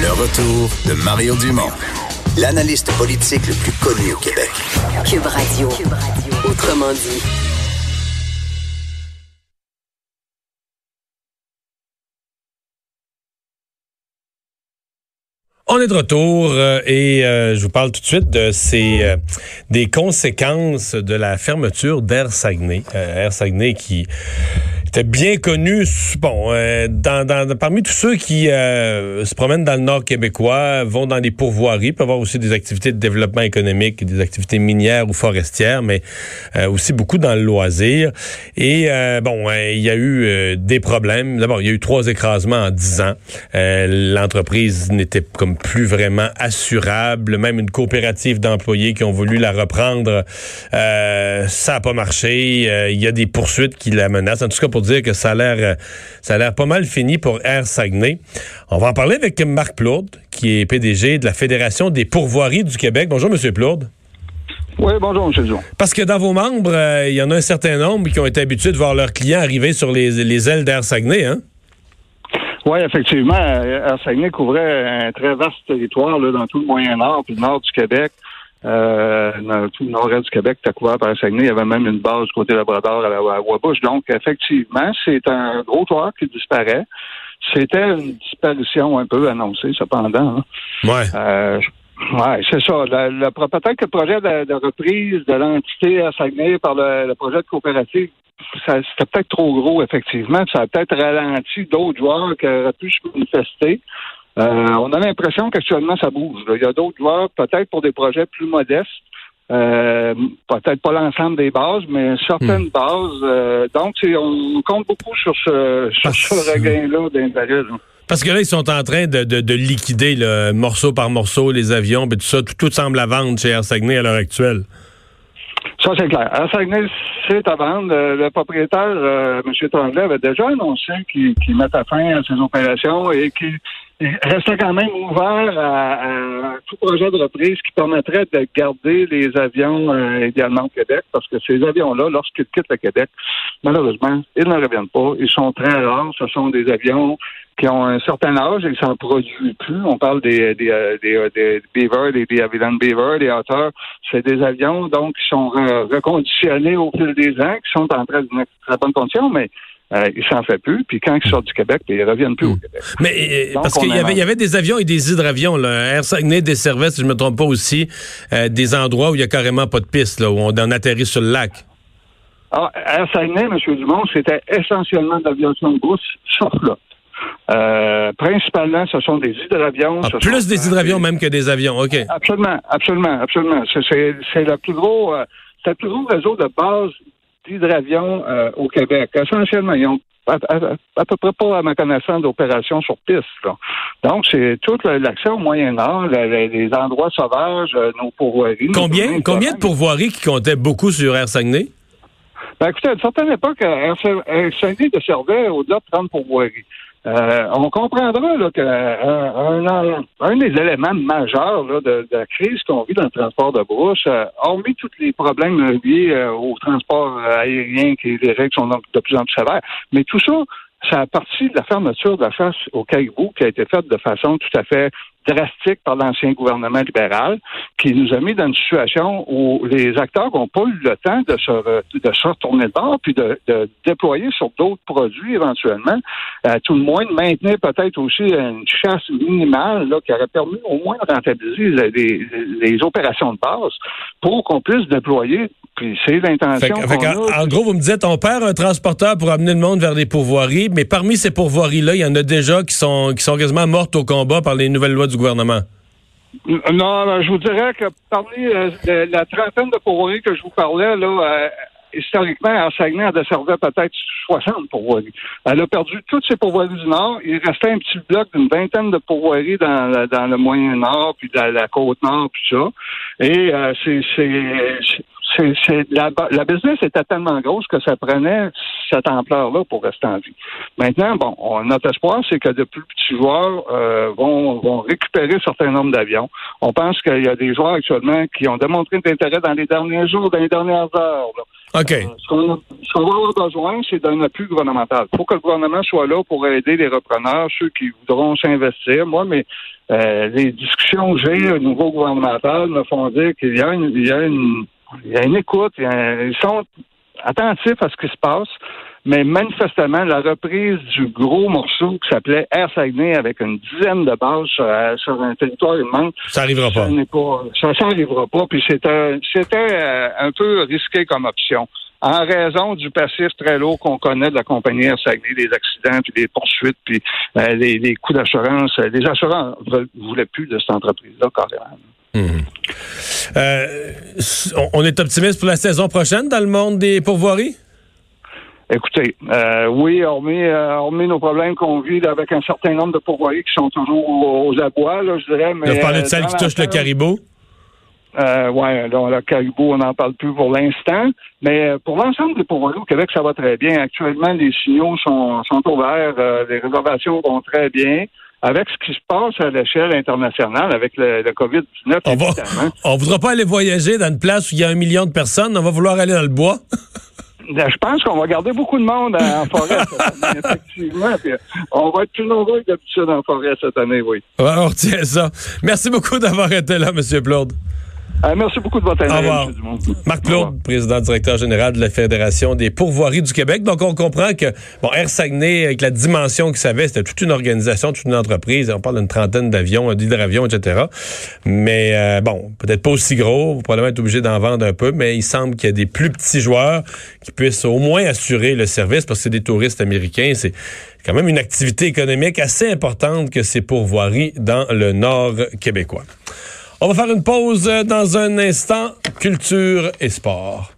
Le retour de Mario Dumont, l'analyste politique le plus connu au Québec. Cube Radio. Autrement dit. On est de retour euh, et euh, je vous parle tout de suite de ces euh, des conséquences de la fermeture d'Air Saguenay. Air Saguenay qui était bien connu, bon, euh, dans, dans, parmi tous ceux qui euh, se promènent dans le nord québécois, vont dans des pourvoiries, peuvent avoir aussi des activités de développement économique, des activités minières ou forestières, mais euh, aussi beaucoup dans le loisir. Et bon, il y a eu des problèmes. D'abord, il y a eu trois écrasements en dix ans. L'entreprise n'était comme plus vraiment assurable. Même une coopérative d'employés qui ont voulu la reprendre, ça n'a pas marché. Il y a des poursuites qui la menacent. En tout cas, pour dire que ça a l'air euh, ça a l'air pas mal fini pour Air Saguenay. On va en parler avec Marc Plourde, qui est PDG de la Fédération des pourvoiries du Québec. Bonjour, Monsieur Plourde. Oui, bonjour, M. Jean. Parce que dans vos membres, euh, il y en a un certain nombre qui ont été habitués de voir leurs clients arriver sur les, ailes d'Air Saguenay, hein? Oui, effectivement. Air Saguenay couvrait un très vaste territoire dans tout le Moyen-Nord puis le nord du Québec. Euh, dans tout le nord-est du Québec, était couvert par Saguenay. Il y avait même une base du côté Labrador à, la, Wabush. Donc, effectivement, c'est un gros joueur qui disparaît. C'était une disparition un peu annoncée, cependant. Hein. Ouais. Euh, ouais, c'est ça. Le, peut-être que le projet de, reprise de l'entité à Saguenay par le, projet de coopérative, c'était peut-être trop gros, effectivement. Ça a peut-être ralenti d'autres joueurs qui auraient pu se manifester. Euh, on a l'impression qu'actuellement, ça bouge. Il y a d'autres joueurs, peut-être pour des projets plus modestes. Euh, peut-être pas l'ensemble des bases, mais certaines hmm. bases. Euh, donc, on compte beaucoup sur ce, sur ce regain-là d'intérêt. Parce que là, ils sont en train de, de, liquider morceau par morceau les avions, et tout ça. Tout, semble à vendre chez Air Saguenay à l'heure actuelle. Ça, c'est clair. Air Saguenay, c'est à vendre. Le, propriétaire, M. Tremblay, avait déjà annoncé qu'il qu mettait fin à ses opérations et qu'il restait quand même ouvert à, tout projet de reprise qui permettrait de garder les avions euh, idéalement au Québec, parce que ces avions-là, lorsqu'ils quittent le Québec, malheureusement, ils ne reviennent pas. Ils sont très rares. Ce sont des avions qui ont un certain âge et qui s'en produisent plus. On parle des, des, euh, des, euh, des Beaver, des, des Beaver, des Otter. C'est des avions, donc, qui sont reconditionnés au fil des ans, qui sont en très, très bonne condition, mais euh, il s'en fait plus. Puis quand ils sortent du Québec, ils reviennent plus au hmm. Québec. Mais euh, parce qu'il y avait, y avait des avions et des hydravions. Là. Air Saguenay desservait, si je ne me trompe pas aussi, euh, des endroits où il n'y a carrément pas de piste, là, où on en atterrit sur le lac. Ah, Air Saguenay, M. Dumont, c'était essentiellement de l'aviation de brousse sur flotte. Euh, principalement, ce sont des hydravions. Ah, plus des hydravions même que des avions, OK. Absolument, absolument, absolument. C'est le plus gros, c'est le plus gros réseau de base d'hydravions euh, au Québec. Essentiellement, ils ont à, peu près pas, à ma connaissance, d'opérations sur piste. Donc, c'est tout l'accès au Moyen-Nord, les, endroits sauvages, euh, nos pourvoiries. Combien, combien de pourvoiries qui comptaient beaucoup sur Air Saguenay? Ben, écoutez, à une certaine époque, Air Saguenay servait au-delà de 30 pourvoiries. Euh, on comprendra là, qu'un euh, un, des éléments majeurs là, de, la crise qu'on vit dans le transport de brousse, euh, hormis tous les problèmes liés au transport aérien, qui les règles sont de plus en plus sévères, mais tout ça, ça a parti de la fermeture de la chasse au caillou qui a été faite de façon tout à fait drastique par l'ancien gouvernement libéral, qui nous a mis dans une situation où les acteurs n'ont pas eu le temps de se, de retourner de bord puis de, déployer sur d'autres produits éventuellement. Euh, tout le moins de maintenir peut-être aussi une chasse minimale là, qui aurait permis au moins de rentabiliser les, opérations de base pour qu'on puisse déployer c'est l'intention. En, gros, vous me dites, on perd un transporteur pour amener le monde vers des pourvoiries, mais parmi ces pourvoiries-là, il y en a déjà qui sont, qui sont quasiment mortes au combat par les nouvelles lois du gouvernement. Non, je vous dirais que parmi euh, la trentaine de pourvoiries que je vous parlais, là, euh, historiquement, Air Saguenay a desservait peut-être 60 pourvoiries. Elle a perdu toutes ses pourvoiries du Nord. Il restait un petit bloc d'une vingtaine de pourvoiries dans, dans le Moyen-Nord, puis dans la Côte-Nord, puis ça. Et euh, c'est c'est, la, la business était tellement grosse que ça prenait cette ampleur-là pour rester en vie. Maintenant, bon, on, notre espoir, c'est que de plus petits joueurs euh, vont, vont récupérer certains nombres d'avions. On pense qu'il y a des joueurs actuellement qui ont démontré de l'intérêt dans les derniers jours, dans les dernières heures. OK. ce qu'on va avoir besoin, c'est d'un appui gouvernemental. Il faut que le gouvernement soit là pour aider les repreneurs, ceux qui voudront s'investir. Moi, mais les discussions que j'ai au niveau gouvernemental me font dire qu'il y a une, il y a une, il y a une écoute. ils sont attentifs à ce qui se passe. Mais manifestement, la reprise du gros morceau qui s'appelait Air Saguenay avec une dizaine de bases sur, un territoire immense. Ça n'arrivera pas. Ça n'arrivera pas. Puis c'était, c'était euh, un peu risqué comme option. En raison du passif très lourd qu'on connaît de la compagnie Air Saguenay, des accidents, puis des poursuites, puis euh, les, coûts d'assurance. Euh, les assureurs ne voulaient plus de cette entreprise-là, carrément. Hum. on est optimiste pour la saison prochaine dans le monde des pourvoiries? Écoutez, euh, oui, hormis, euh, hormis nos problèmes qu'on vit avec un certain nombre de pourvoyers qui sont toujours aux, abois, là, je dirais. Mais, Vous parlez de euh, celles qui touchent le caribou? Euh, oui, le caribou, on n'en parle plus pour l'instant. Mais euh, pour l'ensemble des pourvoyers au Québec, ça va très bien. Actuellement, les signaux sont, sont ouverts, les réservations vont très bien. Avec ce qui se passe à l'échelle internationale, avec le, COVID-19, on ne voudra pas aller voyager dans une place où il y a un million de personnes, on va vouloir aller dans le bois. Ben, je pense qu'on va garder beaucoup de monde en forêt cette année, effectivement. on va être plus nombreux que d'habitude en forêt cette année, oui. on retient ça. Merci beaucoup d'avoir été là, M. Plaude. Euh, merci beaucoup de votre intérêt, Marc Claude, président directeur général de la Fédération des pourvoiries du Québec. Donc, on comprend que, bon, Air Saguenay, avec la dimension que ça avait, c'était toute une organisation, toute une entreprise. On parle d'une trentaine d'avions, d'hydravions, etc. Mais, euh, bon, peut-être pas aussi gros. Vous probablement être obligé d'en vendre un peu, mais il semble qu'il y a des plus petits joueurs qui puissent au moins assurer le service parce que c'est des touristes américains. C'est quand même une activité économique assez importante que ces pourvoiries dans le nord québécois. On va faire une pause dans un instant. Culture et sport.